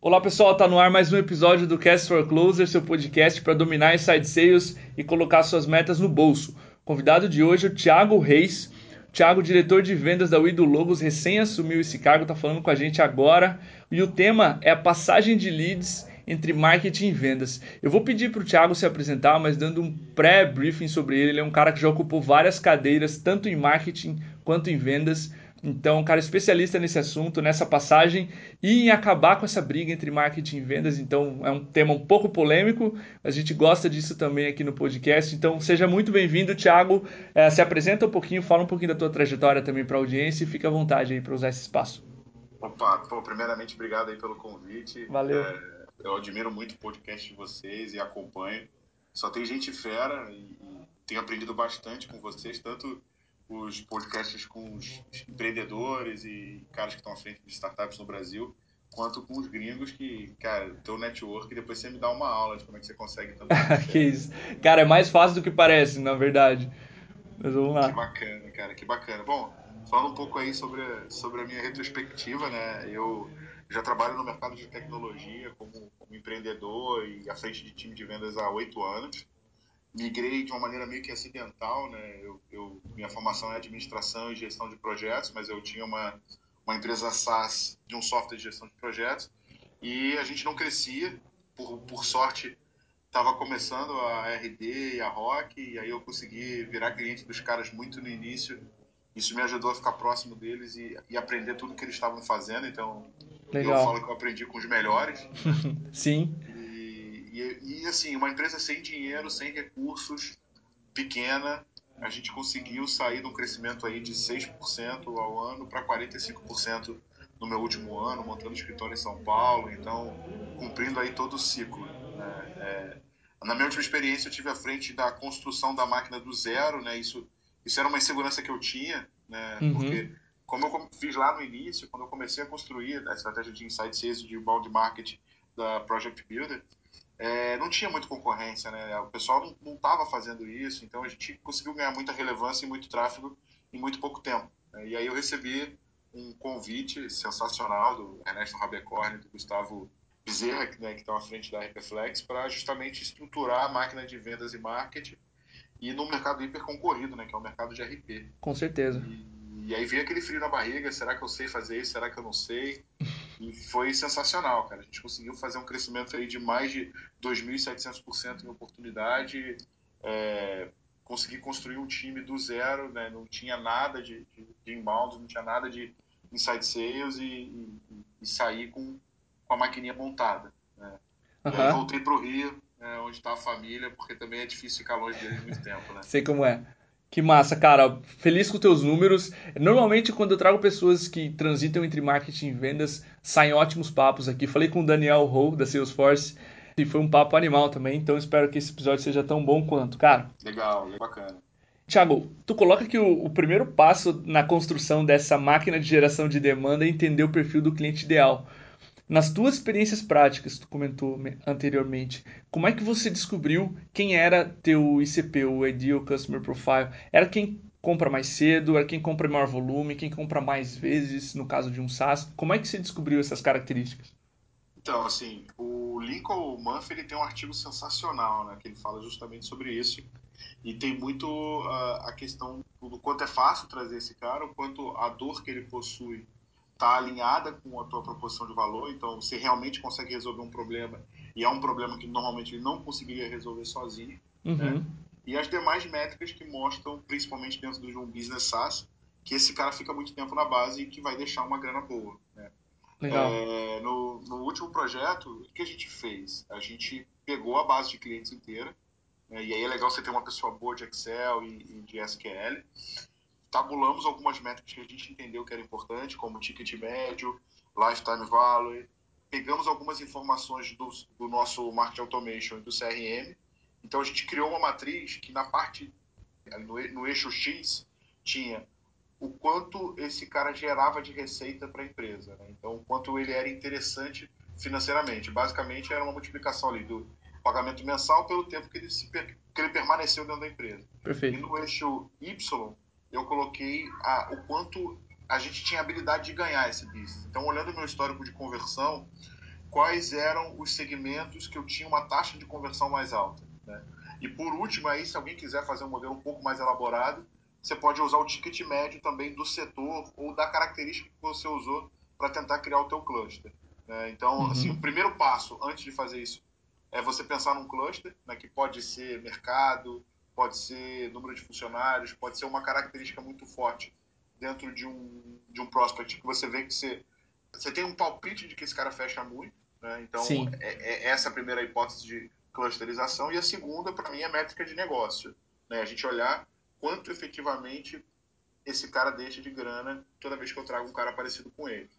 Olá pessoal, tá no ar mais um episódio do Cast for Closer, seu podcast para dominar inside sales e colocar suas metas no bolso. O convidado de hoje é o Thiago Reis. Thiago, diretor de vendas da Wido Logos, recém assumiu esse cargo, tá falando com a gente agora. E o tema é a passagem de leads entre marketing e vendas. Eu vou pedir para o Thiago se apresentar, mas dando um pré-briefing sobre ele. Ele é um cara que já ocupou várias cadeiras, tanto em marketing quanto em vendas. Então, um cara especialista nesse assunto, nessa passagem e em acabar com essa briga entre marketing e vendas. Então, é um tema um pouco polêmico, a gente gosta disso também aqui no podcast. Então, seja muito bem-vindo, Thiago. É, se apresenta um pouquinho, fala um pouquinho da tua trajetória também para a audiência e fica à vontade aí para usar esse espaço. Opa, pô, primeiramente, obrigado aí pelo convite. Valeu. É, eu admiro muito o podcast de vocês e acompanho. Só tem gente fera e, e tenho aprendido bastante com vocês, tanto os podcasts com os empreendedores e caras que estão à frente de startups no Brasil, quanto com os gringos que, cara, teu network, depois você me dá uma aula de como é que você consegue também. que isso. Cara, é mais fácil do que parece, na verdade. Mas vamos lá. Que bacana, cara, que bacana. Bom, fala um pouco aí sobre, sobre a minha retrospectiva, né? Eu já trabalho no mercado de tecnologia como, como empreendedor e à frente de time de vendas há oito anos migrei de uma maneira meio que acidental, né? Eu, eu, minha formação é administração e gestão de projetos, mas eu tinha uma, uma empresa SaaS de um software de gestão de projetos e a gente não crescia. Por, por sorte, estava começando a RD e a Rock e aí eu consegui virar cliente dos caras muito no início. Isso me ajudou a ficar próximo deles e, e aprender tudo que eles estavam fazendo. Então, Legal. eu falo que eu aprendi com os melhores. Sim. E, e, assim, uma empresa sem dinheiro, sem recursos, pequena, a gente conseguiu sair de um crescimento aí de 6% ao ano para 45% no meu último ano, montando escritório em São Paulo, então cumprindo aí todo o ciclo. Né? É, na minha última experiência, eu tive à frente da construção da máquina do zero, né? Isso, isso era uma insegurança que eu tinha, né? Uhum. Porque como eu fiz lá no início, quando eu comecei a construir a estratégia de insight sales de bound market da Project Builder, é, não tinha muita concorrência, né? O pessoal não estava fazendo isso, então a gente conseguiu ganhar muita relevância e muito tráfego em muito pouco tempo. Né? E aí eu recebi um convite sensacional do Ernesto Rabecorn e do Gustavo Bezerra, né, que estão à frente da Hyperflex, para justamente estruturar a máquina de vendas e marketing e no mercado hiper concorrido, né, que é o mercado de RP. Com certeza. E, e aí veio aquele frio na barriga, será que eu sei fazer isso, será que eu não sei? E foi sensacional, cara. A gente conseguiu fazer um crescimento aí de mais de 2.700% em oportunidade, é, consegui construir um time do zero, né? não tinha nada de, de, de inbound, não tinha nada de inside sales e, e, e sair com, com a maquininha montada. Né? Uhum. E aí voltei para o Rio, né, onde está a família, porque também é difícil ficar longe deles muito tempo. Né? Sei como é. Que massa, cara. Feliz com teus números. Normalmente, quando eu trago pessoas que transitam entre marketing e vendas, saem ótimos papos aqui. Falei com o Daniel Ho, da Salesforce, e foi um papo animal também. Então, espero que esse episódio seja tão bom quanto, cara. Legal, bacana. Tiago, tu coloca que o, o, primeiro passo na construção dessa máquina de geração de demanda é entender o perfil do cliente ideal. Nas tuas experiências práticas, tu comentou anteriormente, como é que você descobriu quem era teu ICP, o Ideal Customer Profile? Era quem compra mais cedo, era quem compra maior volume, quem compra mais vezes, no caso de um SaaS? Como é que você descobriu essas características? Então, assim, o Lincoln Murphy ele tem um artigo sensacional, né, que ele fala justamente sobre isso. E tem muito uh, a questão do quanto é fácil trazer esse cara, o quanto a dor que ele possui está alinhada com a tua proposição de valor, então você realmente consegue resolver um problema e é um problema que normalmente ele não conseguiria resolver sozinho. Uhum. Né? E as demais métricas que mostram, principalmente dentro do um business SaaS, que esse cara fica muito tempo na base e que vai deixar uma grana boa. Né? Legal. É, no, no, último projeto, o que a gente fez? A gente pegou a base de clientes inteira, né? e aí é legal você ter uma pessoa boa de Excel e, e de SQL, tabulamos algumas métricas que a gente entendeu que era importante, como ticket médio, lifetime value, pegamos algumas informações do, do nosso marketing automation e do CRM, então a gente criou uma matriz que na parte, no, no eixo X, tinha o quanto esse cara gerava de receita para a empresa, né? então o quanto ele era interessante financeiramente. Basicamente era uma multiplicação ali do pagamento mensal pelo tempo que ele, se, que ele permaneceu dentro da empresa. Perfeito. E no eixo Y, eu coloquei a, o quanto a gente tinha habilidade de ganhar esse business. Então, olhando o meu histórico de conversão, quais eram os segmentos que eu tinha uma taxa de conversão mais alta. Né? E por último, aí, se alguém quiser fazer um modelo um pouco mais elaborado, você pode usar o ticket médio também do setor ou da característica que você usou para tentar criar o teu cluster. Né? Então, uhum. assim, o primeiro passo antes de fazer isso é você pensar num cluster, né, que pode ser mercado, pode ser número de funcionários, pode ser uma característica muito forte dentro de um, de um prospect que você vê que você, você tem um palpite de que esse cara fecha muito. Né? Então, é, é, essa a primeira hipótese de clusterização. E a segunda, para mim, é métrica de negócio. Né? A gente olhar quanto efetivamente esse cara deixa de grana toda vez que eu trago um cara parecido com ele.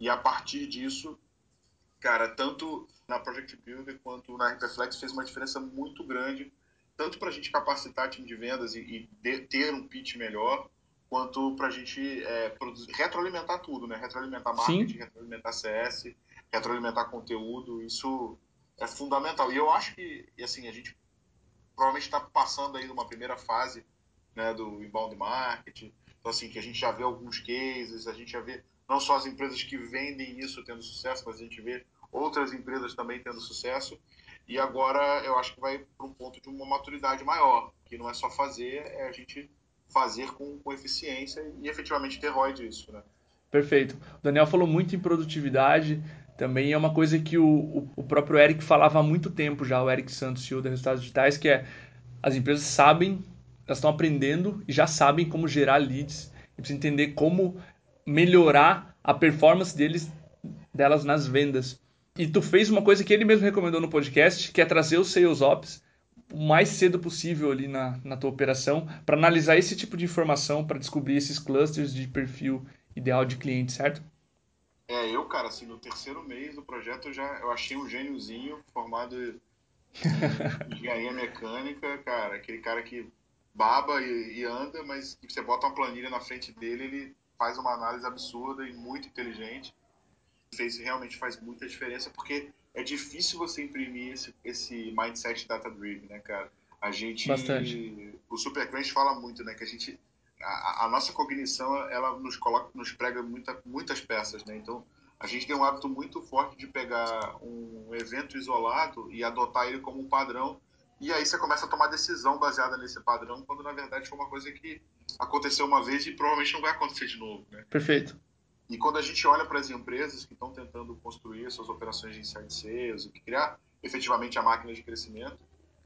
E a partir disso, cara, tanto na Project Builder quanto na Hyperflex fez uma diferença muito grande, tanto para a gente capacitar time de vendas e, e de, ter um pitch melhor, quanto para a gente é, produzir, retroalimentar tudo, né? Retroalimentar marketing, Sim. retroalimentar CS, retroalimentar conteúdo, isso é fundamental. E eu acho que, assim, a gente provavelmente está passando aí numa primeira fase né, do inbound marketing, então assim, que a gente já vê alguns cases, a gente já vê não só as empresas que vendem isso tendo sucesso, mas a gente vê outras empresas também tendo sucesso. E agora eu acho que vai para um ponto de uma maturidade maior, que não é só fazer, é a gente fazer com, com eficiência e efetivamente ter ROI disso, né? Perfeito. O Daniel falou muito em produtividade, também é uma coisa que o, o próprio Eric falava há muito tempo já, o Eric Santos, CEO da Resultados Digitais, que é as empresas sabem, elas estão aprendendo e já sabem como gerar leads, e precisa entender como melhorar a performance deles, delas nas vendas. E tu fez uma coisa que ele mesmo recomendou no podcast, que é trazer os Sales Ops o mais cedo possível ali na, na tua operação para analisar esse tipo de informação, para descobrir esses clusters de perfil ideal de cliente, certo? É, eu, cara, assim, no terceiro mês do projeto eu já eu achei um gêniozinho formado em engenharia mecânica, cara, aquele cara que baba e, e anda, mas você bota uma planilha na frente dele, ele faz uma análise absurda e muito inteligente. Fez, realmente faz muita diferença, porque é difícil você imprimir esse, esse mindset data-driven, né, cara? A gente... Bastante. O Supercrunch fala muito, né, que a gente... A, a, nossa cognição, ela nos coloca, nos prega muita, muitas peças, né? Então, a gente tem um hábito muito forte de pegar um evento isolado e adotar ele como um padrão e aí você começa a tomar decisão baseada nesse padrão, quando na verdade foi uma coisa que aconteceu uma vez e provavelmente não vai acontecer de novo. Né? Perfeito. E quando a gente olha para as empresas que estão tentando construir suas operações de inside sales e criar efetivamente a máquina de crescimento,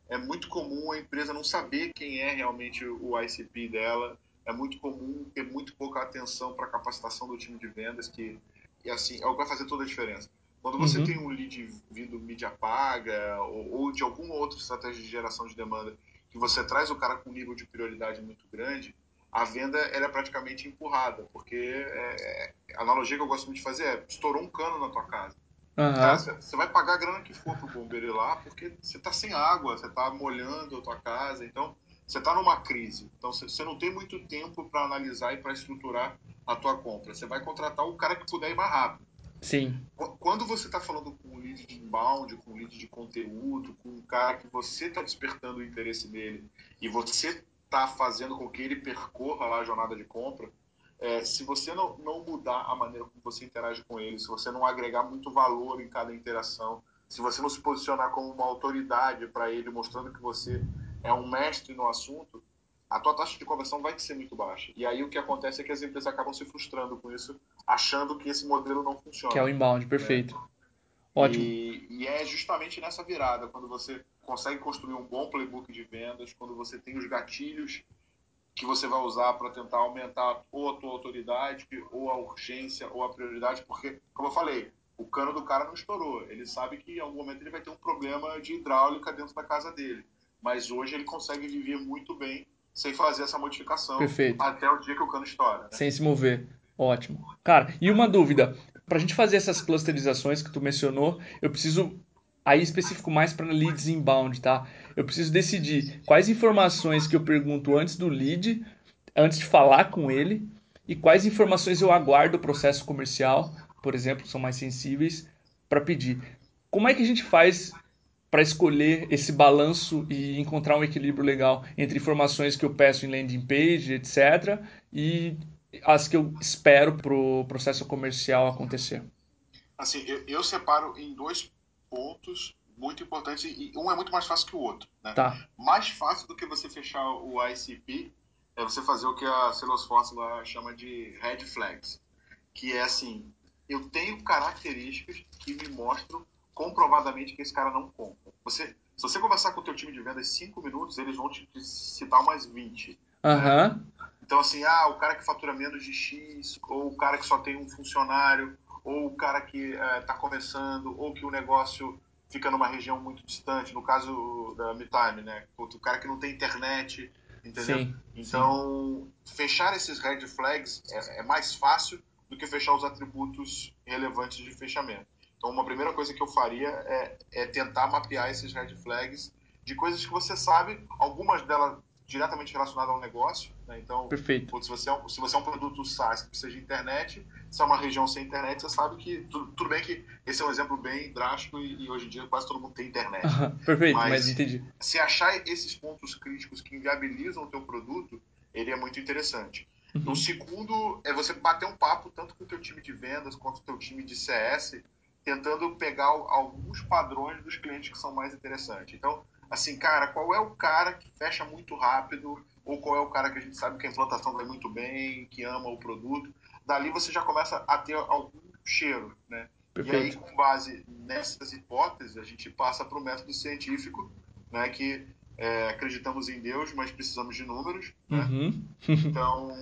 é muito comum a empresa não saber quem é realmente o ICP dela, é muito comum ter muito pouca atenção para a capacitação do time de vendas, que e assim é o que vai fazer toda a diferença. Quando você uhum. tem um lead vindo mídia paga ou, ou, de alguma outra estratégia de geração de demanda que você traz o cara com um nível de prioridade muito grande, a venda ela é praticamente empurrada, porque é, a analogia que eu gosto muito de fazer é estourou um cano na tua casa. Uhum. você vai pagar a grana que for pro bombeiro ir lá, porque você está sem água, você está molhando a tua casa, então você está numa crise. Então você não tem muito tempo para analisar e para estruturar a tua compra. Você vai contratar o cara que puder ir mais rápido. Sim. Quando você está falando com um lead de inbound, com um lead de conteúdo, com um cara que você está despertando o interesse dele e você está fazendo com que ele percorra lá a jornada de compra, é, se você não, não mudar a maneira como você interage com ele, se você não agregar muito valor em cada interação, se você não se posicionar como uma autoridade para ele, mostrando que você é um mestre no assunto, a tua taxa de conversão vai ser muito baixa. E aí o que acontece é que as empresas acabam se frustrando com isso, achando que esse modelo não funciona. Que é o inbound, perfeito. Né? Ótimo. E, e, é justamente nessa virada, quando você consegue construir um bom playbook de vendas, quando você tem os gatilhos que você vai usar para tentar aumentar ou a tua autoridade, ou a urgência, ou a prioridade, porque, como eu falei, o cano do cara não estourou. Ele sabe que em algum momento ele vai ter um problema de hidráulica dentro da casa dele. Mas hoje ele consegue viver muito bem sem fazer essa modificação Perfeito. até o dia que o cano estoura. Né? Sem se mover. Ótimo. Cara, e uma dúvida. Para a gente fazer essas clusterizações que tu mencionou, eu preciso aí específico mais para leads inbound, tá? Eu preciso decidir quais informações que eu pergunto antes do lead, antes de falar com ele, e quais informações eu aguardo o processo comercial, por exemplo, são mais sensíveis, para pedir. Como é que a gente faz para escolher esse balanço e encontrar um equilíbrio legal entre informações que eu peço em landing page, etc., e as que eu espero para o processo comercial acontecer. Assim, eu, eu separo em dois pontos muito importantes e um é muito mais fácil que o outro. Né? Tá. Mais fácil do que você fechar o ICP é você fazer o que a Salesforce lá chama de red flags, que é assim, eu tenho características que me mostram comprovadamente que esse cara não compra. Você, se você conversar com o teu time de vendas cinco minutos, eles vão te citar mais 20. Uhum. Então, assim, ah, o cara que fatura menos de X, ou o cara que só tem um funcionário, ou o cara que está eh, começando, ou que o negócio fica numa região muito distante, no caso da MeTime, né? O cara que não tem internet, entendeu? Sim, então, sim. fechar esses red flags é, é, mais fácil do que fechar os atributos relevantes de fechamento. Então, uma primeira coisa que eu faria é, é tentar mapear esses red flags de coisas que você sabe, algumas delas diretamente relacionadas ao negócio. Né? Então, Perfeito. Se, você é um, se você é um produto SaaS que precisa de internet, se é uma região sem internet, você sabe que. Tudo, tudo bem que esse é um exemplo bem drástico e, e hoje em dia quase todo mundo tem internet. Perfeito, mas, mas entendi. Se achar esses pontos críticos que inviabilizam o teu produto, ele é muito interessante. Uhum. O segundo é você bater um papo tanto com o teu time de vendas quanto com o teu time de CS, tentando pegar alguns padrões dos clientes que são mais interessantes. Então, assim, cara, qual é o cara que fecha muito rápido ou qual é o cara que a gente sabe que a implantação vai muito bem, que ama o produto. Dali você já começa a ter algum cheiro, né? Perfeito. E aí, com base nessas hipóteses, a gente passa para o método científico, né? Que é, acreditamos em Deus, mas precisamos de números. Né? Uhum. então,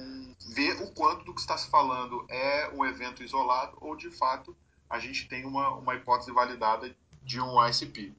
ver o quanto do que está se falando é um evento isolado ou, de fato, a gente tem uma, uma hipótese validada de um ICP.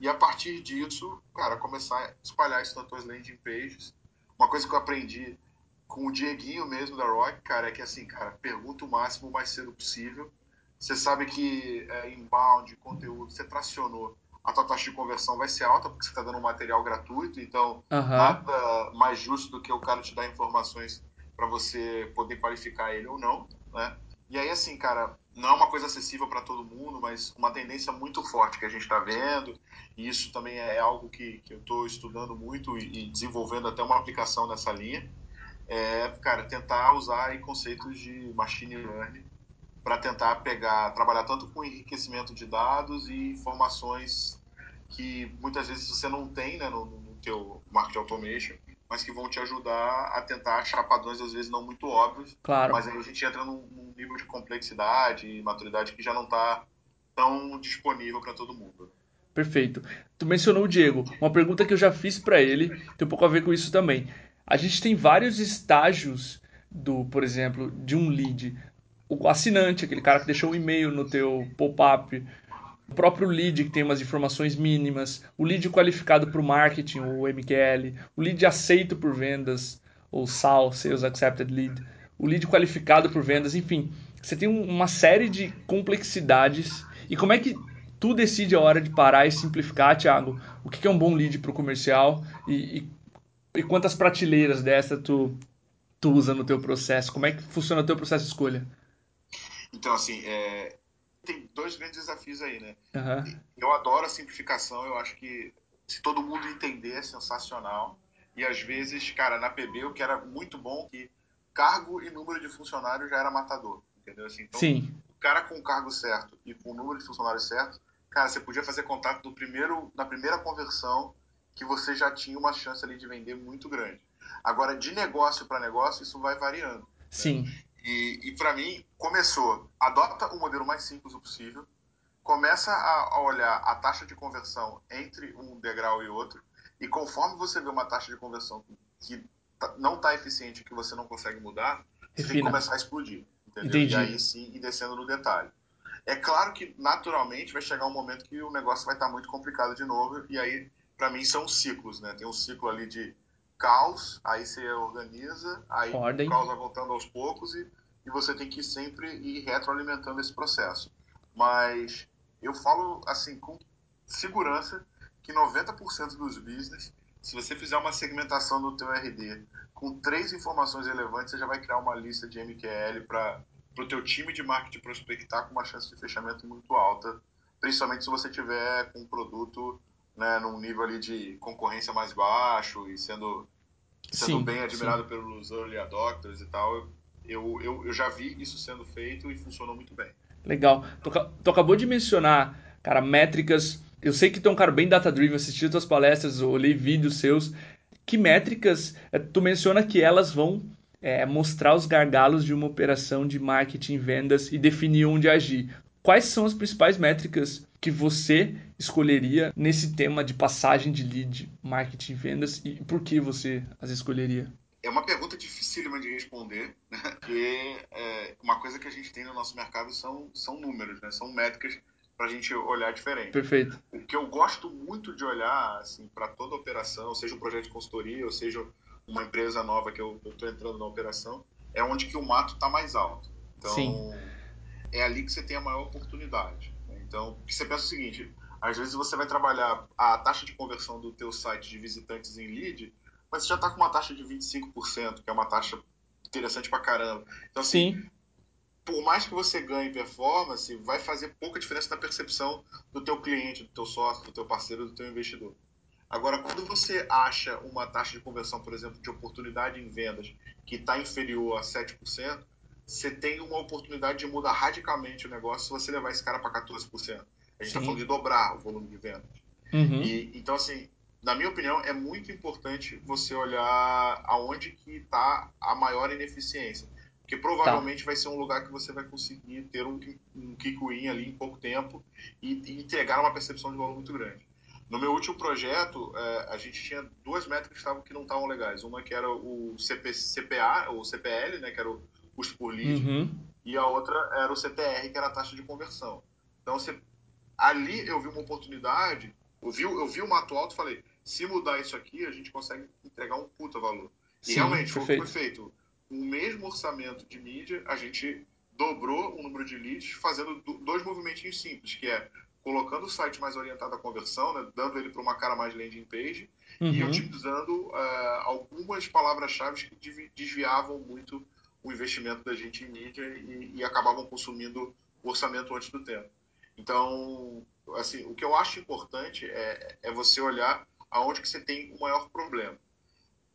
E a partir disso, cara, começar a espalhar isso nas tuas landing pages. Uma coisa que eu aprendi com o Dieguinho mesmo da Rock, cara, é que assim, cara, pergunta o máximo o mais cedo possível. Você sabe que é, inbound, conteúdo, você tracionou, a tua taxa de conversão vai ser alta porque você está dando um material gratuito, então uhum. nada mais justo do que o cara te dar informações para você poder qualificar ele ou não, né? E aí, assim, cara, não é uma coisa acessível para todo mundo, mas uma tendência muito forte que a gente está vendo, e isso também é algo que, que eu estou estudando muito e, e, desenvolvendo até uma aplicação nessa linha, é, cara, tentar usar aí conceitos de machine learning para tentar pegar, trabalhar tanto com enriquecimento de dados e informações que muitas vezes você não tem né, no, no teu marketing automation, mas que vão te ajudar a tentar achar padrões, às vezes não muito óbvios. Claro. Mas aí a gente entra num, num nível de complexidade e maturidade que já não está tão disponível para todo mundo. Perfeito. Tu mencionou o Diego. Uma pergunta que eu já fiz para ele tem um pouco a ver com isso também. A gente tem vários estágios do, por exemplo, de um lead. O assinante, aquele cara que deixou um e-mail no teu pop-up, o próprio lead que tem umas informações mínimas, o lead qualificado para o marketing, o MQL, o lead aceito por vendas, ou SAL, Sales Accepted Lead, o lead qualificado por vendas, enfim, você tem uma série de complexidades. E como é que tu decide a hora de parar e simplificar, Thiago? O que é um bom lead para o comercial e, e, e, quantas prateleiras dessa tu, tu usa no teu processo? Como é que funciona o teu processo de escolha? Então, assim, é, tem dois grandes desafios aí, né? Uhum. Eu adoro a simplificação, eu acho que se todo mundo entender é sensacional. E às vezes, cara, na PB o que era muito bom que cargo e número de funcionários já era matador, entendeu? Assim, então, Sim. o cara com o cargo certo e com o número de funcionários certo, cara, você podia fazer contato no primeiro, na primeira conversão que você já tinha uma chance ali de vender muito grande. Agora, de negócio para negócio, isso vai variando. Né? Sim. Né? E, e para mim, começou, adota o modelo mais simples possível, começa a, a, olhar a taxa de conversão entre um degrau e outro, e conforme você vê uma taxa de conversão que tá, não está eficiente, que você não consegue mudar, você tem que começar a explodir. Entendeu? Entendi. E aí sim, ir descendo no detalhe. É claro que, naturalmente, vai chegar um momento que o negócio vai estar tá muito complicado de novo, e aí, para mim, são ciclos, né? Tem um ciclo ali de caos, aí você organiza, aí Ordem. o caos vai voltando aos poucos e, e você tem que sempre ir retroalimentando esse processo. Mas eu falo assim com segurança que 90% dos business, se você fizer uma segmentação do teu RD com três informações relevantes, você já vai criar uma lista de MQL para o teu time de marketing prospectar com uma chance de fechamento muito alta, principalmente se você tiver com um produto né, num nível ali de concorrência mais baixo e sendo, sendo sim, bem admirado sim. pelos early adopters e tal, eu, eu, eu já vi isso sendo feito e funcionou muito bem. Legal. Tu, tu acabou de mencionar, cara, métricas. Eu sei que tu é um cara bem data-driven, assisti tuas palestras, olhei vídeos seus. Que métricas é, tu menciona que elas vão é, mostrar os gargalos de uma operação de marketing, vendas e definir onde agir? Quais são as principais métricas que você escolheria nesse tema de passagem de lead, marketing, vendas e por que você as escolheria? É uma pergunta dificílima de responder, né? porque é, uma coisa que a gente tem no nosso mercado são, são números, né? são métricas para a gente olhar diferente. Perfeito. O que eu gosto muito de olhar assim, para toda operação, seja um projeto de consultoria ou seja uma empresa nova que eu estou entrando na operação, é onde que o mato está mais alto. Então, Sim. é ali que você tem a maior oportunidade. Então, você pensa o seguinte, às vezes você vai trabalhar a taxa de conversão do teu site de visitantes em lead mas você já está com uma taxa de 25%, que é uma taxa interessante pra caramba. Então, assim, Sim. por mais que você ganhe performance, vai fazer pouca diferença na percepção do teu cliente, do teu sócio, do teu parceiro, do teu investidor. Agora, quando você acha uma taxa de conversão, por exemplo, de oportunidade em vendas que está inferior a 7%, você tem uma oportunidade de mudar radicalmente o negócio se você levar esse cara para 14%. A gente está falando de dobrar o volume de vendas. Uhum. E, então, assim, na minha opinião, é muito importante você olhar aonde que está a maior ineficiência. Porque provavelmente tá. vai ser um lugar que você vai conseguir ter um, um kick win ali em pouco tempo e, e entregar uma percepção de valor muito grande. No meu último projeto, é, a gente tinha duas métricas que, não estavam legais. Uma que era o CP, CPA, ou CPL, né, que era o custo por lead, uhum. e a outra era o CTR, que era a taxa de conversão. Então, você, ali eu vi uma oportunidade, eu vi, eu vi o mato alto e falei, se mudar isso aqui, a gente consegue entregar um puta valor. Sim, e realmente, foi o que foi feito. Com o mesmo orçamento de mídia, a gente dobrou o número de leads fazendo dois movimentos simples, que é colocando o site mais orientado à conversão, né, dando ele para uma cara mais landing page uhum. e utilizando uh, algumas palavras-chave que desviavam muito o investimento da gente em mídia e, e acabavam consumindo o orçamento antes do tempo. Então, assim, o que eu acho importante é, é você olhar aonde que você tem o maior problema.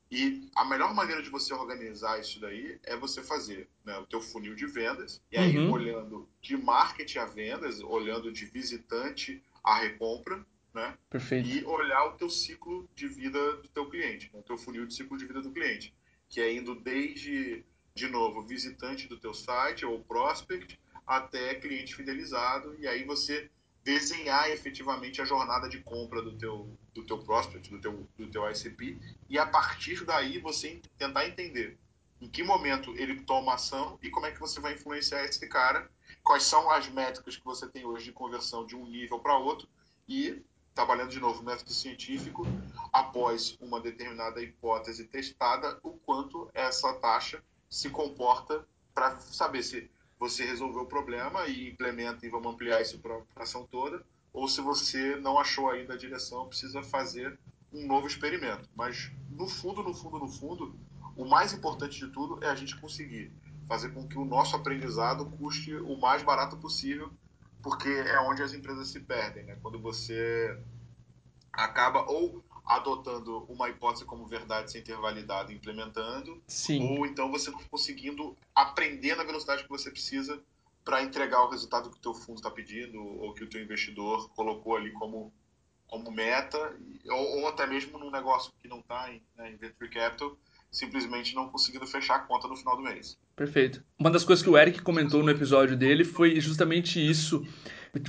E a melhor maneira de você organizar isso daí é você fazer né, o teu funil de vendas, e aí uhum. olhando de marketing a vendas, olhando de visitante a recompra, né? Perfeito. E olhar o teu ciclo de vida do teu cliente, né, o teu funil de ciclo de vida do cliente, que é indo desde, de novo, visitante do teu site ou prospect, até cliente fidelizado, e aí você desenhar efetivamente a jornada de compra do teu, do teu prospect, do teu, do teu ICP, e a partir daí você tentar entender em que momento ele toma ação e como é que você vai influenciar esse cara, quais são as métricas que você tem hoje de conversão de um nível para outro e, trabalhando de novo no método científico, após uma determinada hipótese testada, o quanto essa taxa se comporta para saber se você resolveu o problema e implementa e vamos ampliar isso para a ação toda, ou se você não achou ainda a direção, precisa fazer um novo experimento. Mas no fundo, no fundo, no fundo, o mais importante de tudo é a gente conseguir fazer com que o nosso aprendizado custe o mais barato possível, porque é onde as empresas se perdem, né? Quando você acaba ou adotando uma hipótese como verdade sem ter validado e implementando, Sim. ou então você conseguindo aprender na velocidade que você precisa para entregar o resultado que o teu fundo está pedindo ou que o teu investidor colocou ali como como meta ou, ou até mesmo num negócio que não está em, né, em venture capital simplesmente não conseguindo fechar a conta no final do mês. Perfeito. Uma das coisas que o Eric comentou no episódio dele foi justamente isso,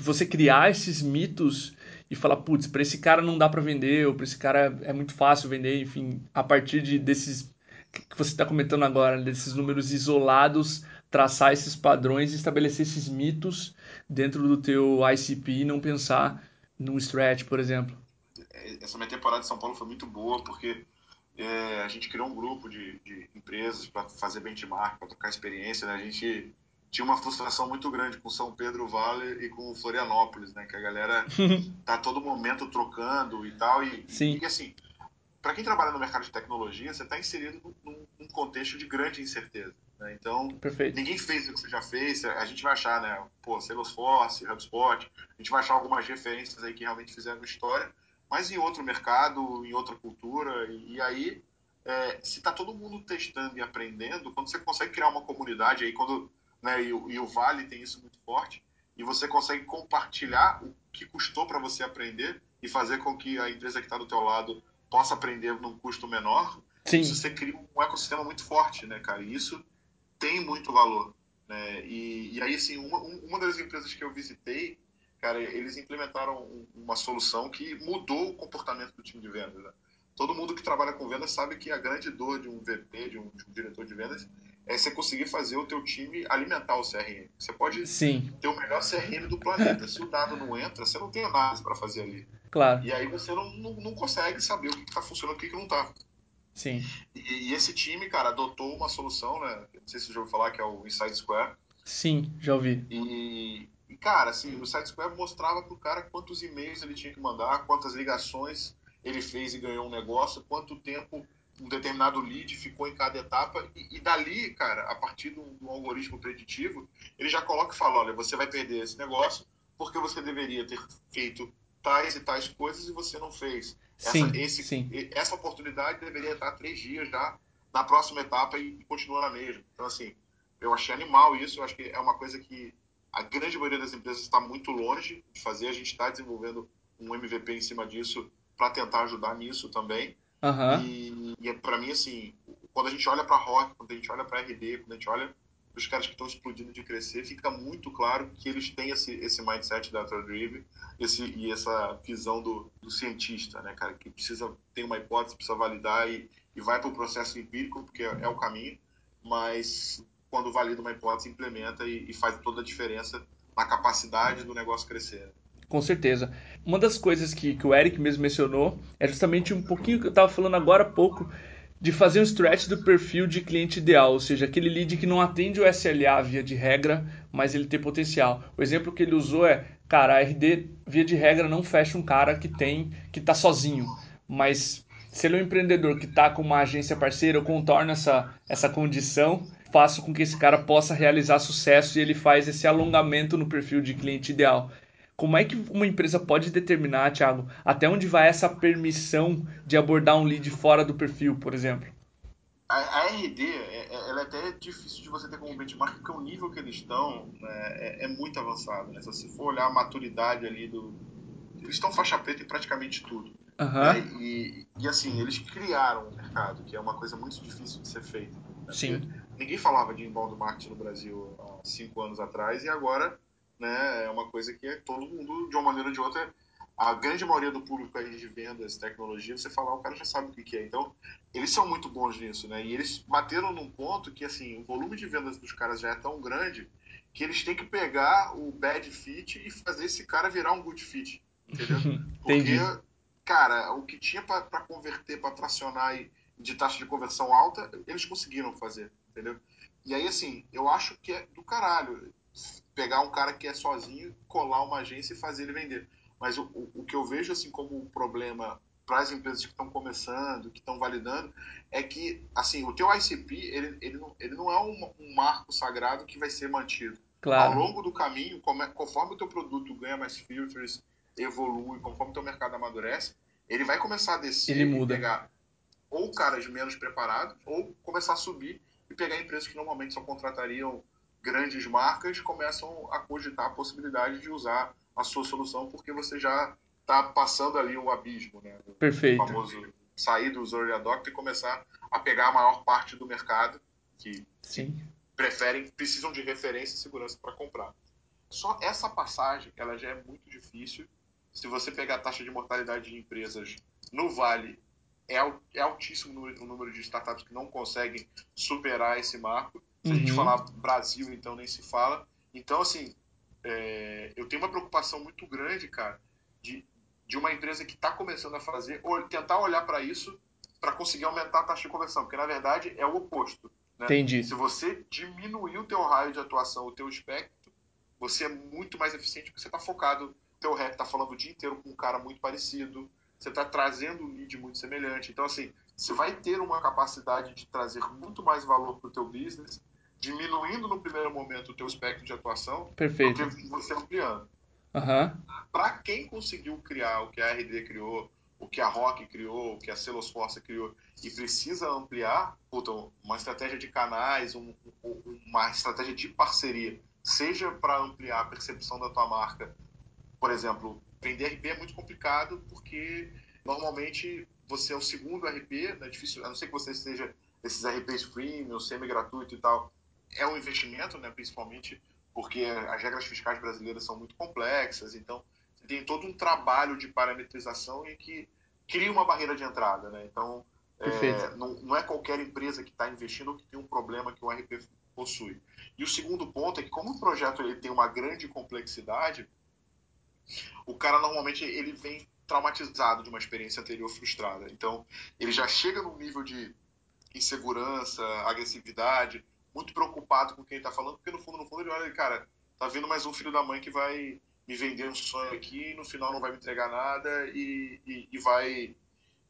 você criar esses mitos e falar, putz, para esse cara não dá para vender, ou para esse cara é muito fácil vender, enfim, a partir de desses que você está comentando agora, desses números isolados, traçar esses padrões estabelecer esses mitos dentro do teu ICP e não pensar num stretch, por exemplo. Essa minha temporada de São Paulo foi muito boa porque é, a gente criou um grupo de, de empresas para fazer benchmark, para trocar experiência. Né? A gente tinha uma frustração muito grande com São Pedro Vale e com Florianópolis, né? Que a galera tá todo momento trocando e tal. E, Sim. e assim, para quem trabalha no mercado de tecnologia, você está inserido num, num, contexto de grande incerteza. Né? Então, Perfeito. ninguém fez o que você já fez. A gente vai achar, né? Pô, Salesforce, HubSpot, a gente vai achar algumas referências aí que realmente fizeram história, mas em outro mercado, em outra cultura. E, e aí, é, se está todo mundo testando e aprendendo, quando você consegue criar uma comunidade aí, quando né, e, e, o Vale tem isso muito forte, e você consegue compartilhar o que custou para você aprender e fazer com que a empresa que está do teu lado possa aprender num custo menor, Sim. você cria um ecossistema muito forte, né, cara? E isso tem muito valor. Né? E, e aí, assim, uma, uma das empresas que eu visitei, cara, eles implementaram uma solução que mudou o comportamento do time de vendas. Né? Todo mundo que trabalha com vendas sabe que a grande dor de um VP, de um, de um diretor de vendas, é você conseguir fazer o teu time alimentar o CRM. Você pode Sim. ter o melhor CRM do planeta. Se o dado não entra, você não tem análise para fazer ali. Claro. E aí você não, não, não consegue saber o que está funcionando e o que, que não está. Sim. E, e, esse time, cara, adotou uma solução, né? Não sei se você já ouviu falar, que é o Inside Square. Sim, já ouvi. E, e cara, assim, o Inside Square mostrava pro cara quantos e-mails ele tinha que mandar, quantas ligações ele fez e ganhou um negócio, quanto tempo um determinado lead ficou em cada etapa. E, e dali, cara, a partir do, do algoritmo preditivo, ele já coloca e fala: olha, você vai perder esse negócio porque você deveria ter feito tais e tais coisas e você não fez. Sim, essa, esse, sim. essa oportunidade deveria estar três dias já na próxima etapa e, e continua na mesma. Então, assim, eu achei animal isso. Eu acho que é uma coisa que a grande maioria das empresas está muito longe de fazer. A gente está desenvolvendo um MVP em cima disso para tentar ajudar nisso também. Uhum. E, e para mim, assim, quando a gente olha para Rock, quando a gente olha para RD, quando a gente olha os caras que estão explodindo de crescer, fica muito claro que eles têm esse, esse mindset data-driven esse, e essa visão do, do, cientista, né, cara, que precisa ter uma hipótese, precisa validar e, e vai para o processo empírico, porque é, é, o caminho, mas quando valida uma hipótese, implementa e, e faz toda a diferença na capacidade do negócio crescer. Com certeza. Uma das coisas que, que o Eric mesmo mencionou é justamente um pouquinho que eu estava falando agora há pouco de fazer um stretch do perfil de cliente ideal, ou seja, aquele lead que não atende o SLA via de regra, mas ele tem potencial. O exemplo que ele usou é, cara, a RD via de regra não fecha um cara que tem que está sozinho, mas se ele é um empreendedor que está com uma agência parceira, eu contorno essa, essa condição, faço com que esse cara possa realizar sucesso e ele faz esse alongamento no perfil de cliente ideal. Como é que uma empresa pode determinar, Thiago, até onde vai essa permissão de abordar um lead fora do perfil, por exemplo? A, a RD, é, é, ela é até difícil de você ter como benchmark, porque o nível que eles estão né, é, é, muito avançado. Né? Se você for olhar a maturidade ali do. Eles estão faixa preta em praticamente tudo. Uhum. Né? E, e assim, eles criaram um mercado, que é uma coisa muito difícil de ser feita. Né? Sim. Ninguém falava de inbound marketing no Brasil há cinco anos atrás, e agora né, é uma coisa que todo mundo, de uma maneira ou de outra, a grande maioria do público aí de vendas, tecnologia, você falar, o cara já sabe o que, que é. Então, eles são muito bons nisso, né? E eles bateram num ponto que, assim, o volume de vendas dos caras já é tão grande que eles têm que pegar o bad fit e fazer esse cara virar um good fit, entendeu? Porque, cara, o que tinha para converter, para tracionar e de taxa de conversão alta, eles conseguiram fazer, entendeu? E aí, assim, eu acho que é do caralho pegar um cara que é sozinho, colar uma agência e fazer ele vender. Mas o, o, o que eu vejo assim como um problema para as empresas que estão começando, que estão validando, é que assim o teu ICP ele, ele, não, ele não é um, um marco sagrado que vai ser mantido. Claro. Ao longo do caminho, conforme o teu produto ganha mais filters, evolui, conforme o teu mercado amadurece, ele vai começar a descer ele muda. e pegar ou caras menos preparados, ou começar a subir e pegar empresas que normalmente só contratariam grandes marcas começam a cogitar a possibilidade de usar a sua solução porque você já está passando ali o abismo, né? O Perfeito. famoso sair dos early adopter e começar a pegar a maior parte do mercado que, Sim. preferem, precisam de referência e segurança para comprar. Só essa passagem, ela já é muito difícil. Se você pegar a taxa de mortalidade de empresas no Vale, é, é altíssimo o o número de startups que não conseguem superar esse marco. Se a gente Uhum. falar Brasil, então nem se fala. Então, assim, é, eu tenho uma preocupação muito grande, cara, de, de uma empresa que está começando a fazer, ou tentar olhar para isso para conseguir aumentar a taxa de conversão, porque na verdade é o oposto. Né? Entendi. Se você diminuir o teu raio de atuação, o teu espectro, você é muito mais eficiente porque você está focado, o teu rep está falando o dia inteiro com um cara muito parecido, você está trazendo um lead muito semelhante. Então, assim, você vai ter uma capacidade de trazer muito mais valor para o teu business, diminuindo no primeiro momento o teu espectro de atuação, Perfeito. do que você ampliando. Uhum. Para quem conseguiu criar o que a RD criou, o que a Rock criou, o que a Salesforce criou, e precisa ampliar, puta, uma estratégia de canais, um, uma estratégia de parceria, seja para ampliar a percepção da tua marca. Por exemplo, vender RP é muito complicado porque normalmente você é o segundo RP, é difícil, a não ser que você seja esses RPs premium, semi-gratuito e tal, é um investimento, né, principalmente porque as regras fiscais brasileiras são muito complexas, então tem todo um trabalho de parametrização e que cria uma barreira de entrada, né? Então, é, não, não, é qualquer empresa que está investindo que tem um problema que o RP possui. E o segundo ponto é que como o projeto ele tem uma grande complexidade, o cara normalmente ele vem traumatizado de uma experiência anterior frustrada. Então, ele já chega num nível de insegurança, agressividade, muito preocupado com quem está falando, porque no fundo, no fundo, ele olha, cara, tá vindo mais um filho da mãe que vai me vender um sonho aqui, e no final não vai me entregar nada e, e, e vai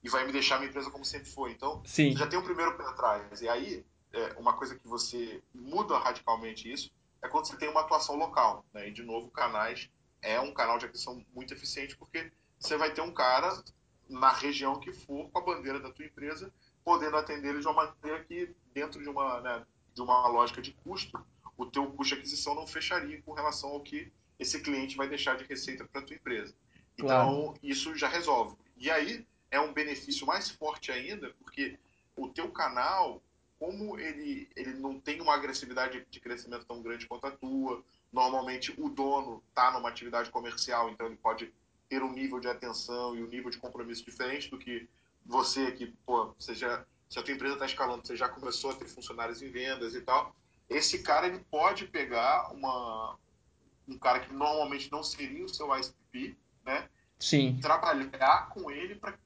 e vai me deixar a minha empresa como sempre foi. Então, Sim. já tem um primeiro pé atrás. E aí, é, uma coisa que você muda radicalmente isso é quando você tem uma atuação local. Né? E, de novo, canais é um canal de aquisição muito eficiente porque você vai ter um cara na região que for com a bandeira da tua empresa podendo atender ele de uma maneira que dentro de uma né, de uma lógica de custo o teu custo de aquisição não fecharia com relação ao que esse cliente vai deixar de receita para tua empresa. Então, claro. isso já resolve. E aí é um benefício mais forte ainda, porque o teu canal, como ele, ele não tem uma agressividade de crescimento tão grande quanto a tua, normalmente o dono está numa atividade comercial, então ele pode ter um nível de atenção e um nível de compromisso diferente do que você que, pô, você já, se a tua empresa está escalando, você já começou a ter funcionários em vendas e tal, esse cara ele pode pegar uma, um cara que normalmente não seria o seu ICP, né? Sim. Trabalhar com ele para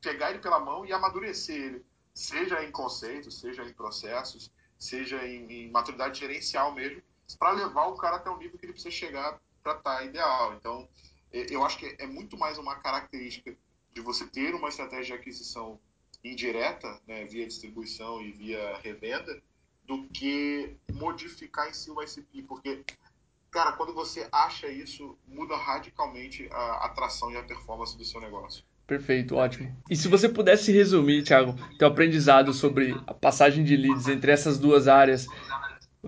pegar ele pela mão e amadurecer ele, seja em conceitos, seja em processos, seja em, em maturidade gerencial mesmo, para levar o cara até o nível que ele precisa chegar para estar tá ideal. Então, eu acho que é muito mais uma característica de você ter uma estratégia de aquisição indireta, né, via distribuição e via revenda, do que modificar em si o ICP, porque, cara, quando você acha isso, muda radicalmente a atração e a performance do seu negócio. Perfeito, ótimo. E se você pudesse resumir, Thiago, teu aprendizado sobre a passagem de leads entre essas duas áreas,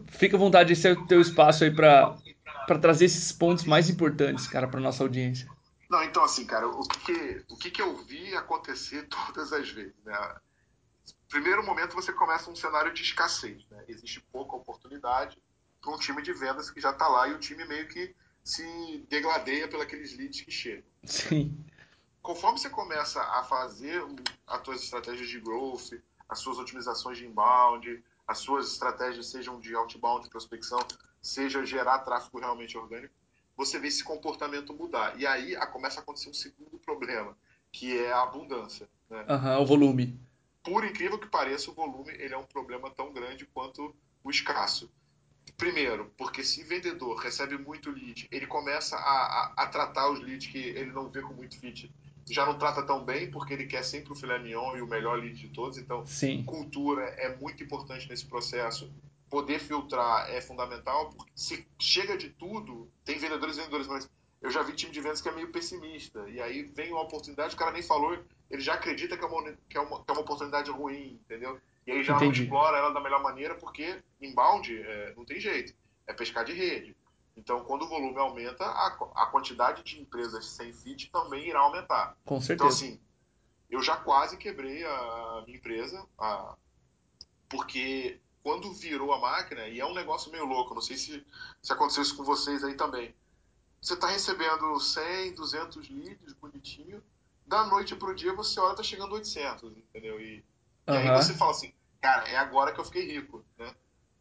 fica à vontade, esse é o teu espaço aí para trazer esses pontos mais importantes, cara, para nossa audiência. Não, então assim, cara, o que, o que, que eu vi acontecer todas as vezes, né? Primeiro momento você começa um cenário de escassez, né? Existe pouca oportunidade para um time de vendas que já está lá e o time meio que se degladeia pelos leads que chegam. Sim. Conforme você começa a fazer as suas estratégias de growth, as suas otimizações de inbound, as suas estratégias sejam de outbound, de prospecção, seja gerar tráfego realmente orgânico, você vê esse comportamento mudar. E aí começa a acontecer um segundo problema, que é a abundância. Né? Uhum, o volume. Por incrível que pareça, o volume ele é um problema tão grande quanto o escasso. Primeiro, porque se vendedor recebe muito lead, ele começa a, a, a tratar os leads que ele não vê com muito fit já não trata tão bem porque ele quer sempre o filé mignon e o melhor lead de todos. Então, Sim. cultura é muito importante nesse processo poder filtrar é fundamental, porque se chega de tudo, tem vendedores e vendedores, mas eu já vi time de vendas que é meio pessimista. E aí vem uma oportunidade, o cara nem falou, ele já acredita que é uma, que é uma, que é uma oportunidade ruim, entendeu? E aí já Entendi. não explora ela da melhor maneira, porque inbound é, não tem jeito, é pescar de rede. Então, quando o volume aumenta, a, a quantidade de empresas sem fit também irá aumentar. Com então, certeza. Então, assim, eu já quase quebrei a minha empresa, a, porque quando virou a máquina, e é um negócio meio louco, não sei se, se aconteceu isso com vocês aí também. Você está recebendo 100, 200 leads, bonitinho, da noite para o dia você olha, tá chegando 800, entendeu? E, uhum. e aí você fala assim, cara, é agora que eu fiquei rico, né?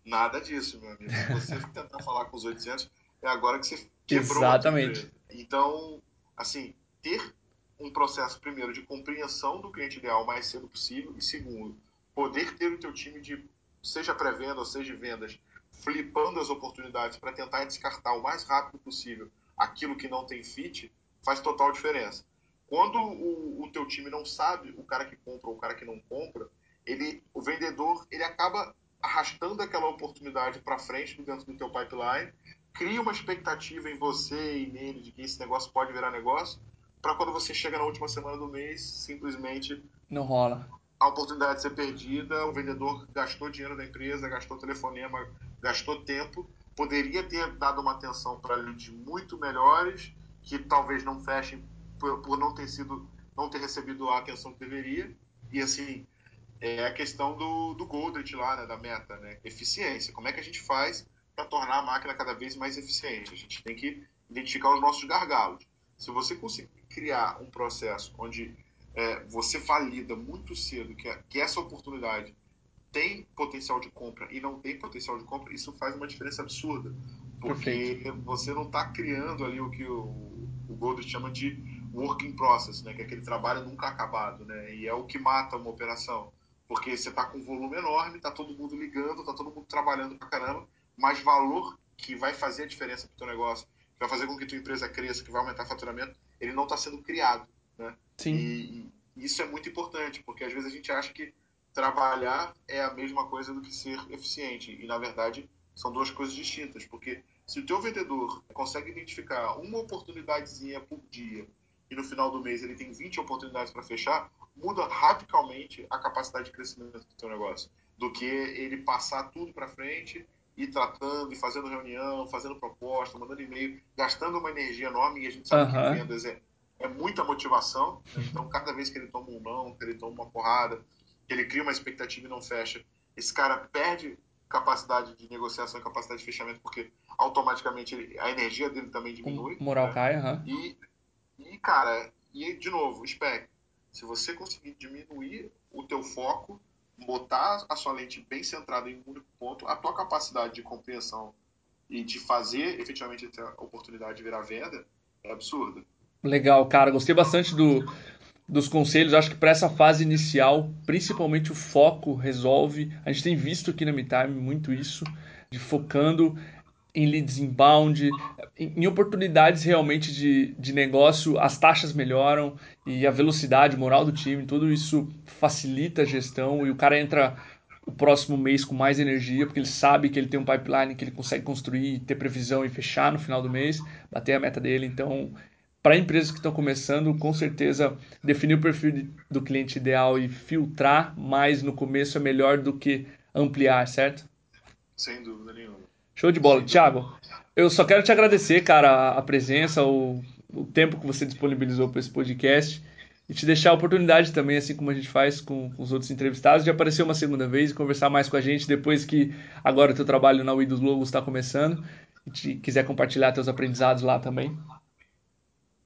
Nada disso, meu amigo. Você tentar falar com os 800, é agora que você quebrou Exatamente. Então, assim, ter um processo, primeiro, de compreensão do cliente ideal o mais cedo possível, e segundo, poder ter o teu time de seja pré-venda ou seja vendas, flipando as oportunidades para tentar descartar o mais rápido possível aquilo que não tem fit, faz total diferença. Quando o, o teu time não sabe o cara que compra ou o cara que não compra, ele, o vendedor ele acaba arrastando aquela oportunidade para frente dentro do teu pipeline, cria uma expectativa em você e nele de que esse negócio pode virar negócio, para quando você chega na última semana do mês, simplesmente não rola a oportunidade de ser perdida, o vendedor gastou dinheiro da empresa, gastou telefonema, gastou tempo, poderia ter dado uma atenção para leads muito melhores, que talvez não fechem por, por, não ter sido, não ter recebido a atenção que deveria. E assim, é a questão do, do Goldrich lá, né, da meta, né? Eficiência. Como é que a gente faz para tornar a máquina cada vez mais eficiente? A gente tem que identificar os nossos gargalos. Se você conseguir criar um processo onde é, você valida muito cedo que, que essa oportunidade tem potencial de compra e não tem potencial de compra, isso faz uma diferença absurda. Porque Perfeito. você não está criando ali o que o, o Goldrich chama de working process, né? que é aquele trabalho nunca acabado. Né? E é o que mata uma operação. Porque você está com um volume enorme, está todo mundo ligando, está todo mundo trabalhando pra caramba, mas valor que vai fazer a diferença para o teu negócio, que vai fazer com que tua empresa cresça, que vai aumentar o faturamento, ele não está sendo criado. Né? Sim. E, e isso é muito importante, porque às vezes a gente acha que trabalhar é a mesma coisa do que ser eficiente. E, na verdade, são duas coisas distintas. Porque se o teu vendedor consegue identificar uma oportunidadezinha por dia e no final do mês ele tem 20 oportunidades para fechar, muda radicalmente a capacidade de crescimento do teu negócio. Do que ele passar tudo para frente e tratando, e fazendo reunião, fazendo proposta, mandando e-mail, gastando uma energia enorme e a gente sabe uhum. que vendas é, é muita motivação. Então, cada vez que ele toma um não, que ele toma uma porrada, ele cria uma expectativa e não fecha, esse cara perde capacidade de negociação capacidade de fechamento, porque automaticamente ele, a energia dele também diminui. O moral né? cai, uhum. e, e, cara, e de novo, spec. Se você conseguir diminuir o teu foco, botar a sua lente bem centrada em um único ponto, a tua capacidade de compreensão e de fazer efetivamente a oportunidade virar venda é absurda. Legal, cara. Gostei bastante do, dos conselhos. Acho que para essa fase inicial, principalmente o foco resolve. A gente tem visto aqui na MeTime muito isso, de focando em leads inbound, em, oportunidades realmente de, de negócio, as taxas melhoram e a velocidade, moral do time, tudo isso facilita a gestão e o cara entra o próximo mês com mais energia, porque ele sabe que ele tem um pipeline que ele consegue construir, ter previsão e fechar no final do mês, bater a meta dele. Então, para empresas que estão começando, com certeza definir o perfil do cliente ideal e filtrar mais no começo é melhor do que ampliar, certo? Sem dúvida nenhuma. Show de bola. Thiago, eu só quero te agradecer, cara, a presença, o, o tempo que você disponibilizou para esse podcast e te deixar a oportunidade também, assim como a gente faz com, com, os outros entrevistados, de aparecer uma segunda vez e conversar mais com a gente depois que agora o teu trabalho na Wii dos Logos está começando e te quiser compartilhar teus aprendizados lá também.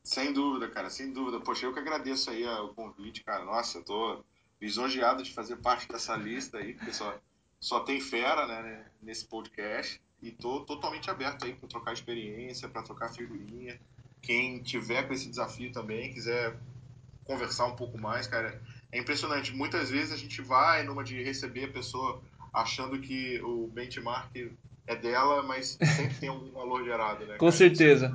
Sem dúvida, cara, sem dúvida. Poxa, eu que agradeço aí o convite, cara. Nossa, eu tô lisonjeado de fazer parte dessa lista aí, porque só, só tem fera, né, nesse podcast. E tô totalmente aberto aí para trocar experiência, para trocar figurinha. Quem tiver com esse desafio também, quiser conversar um pouco mais, cara, é impressionante. Muitas vezes a gente vai numa de receber a pessoa achando que o benchmark é dela, mas sempre tem um valor gerado, né? Com cara? certeza.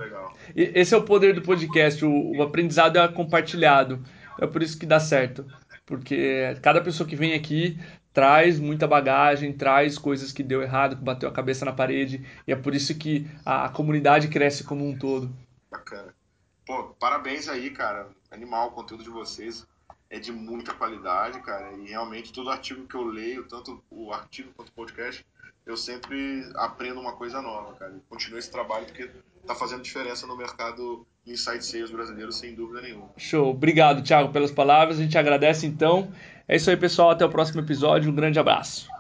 É esse é o poder do podcast, o, o, aprendizado é compartilhado. É por isso que dá certo. Porque cada pessoa que vem aqui traz muita bagagem, traz coisas que deu errado, que bateu a cabeça na parede, e é por isso que a, a comunidade cresce como um todo. Bacana. Pô, parabéns aí, cara. Animal o conteúdo de vocês. É de muita qualidade, cara. E realmente todo artigo que eu leio, tanto o artigo quanto o podcast, eu sempre aprendo uma coisa nova, cara. Continua esse trabalho porque tá fazendo diferença no mercado inside sales brasileiro, sem dúvida nenhuma. Show. Obrigado, Thiago, pelas palavras. A gente agradece então. É isso aí, pessoal. Até o próximo episódio. Um grande abraço.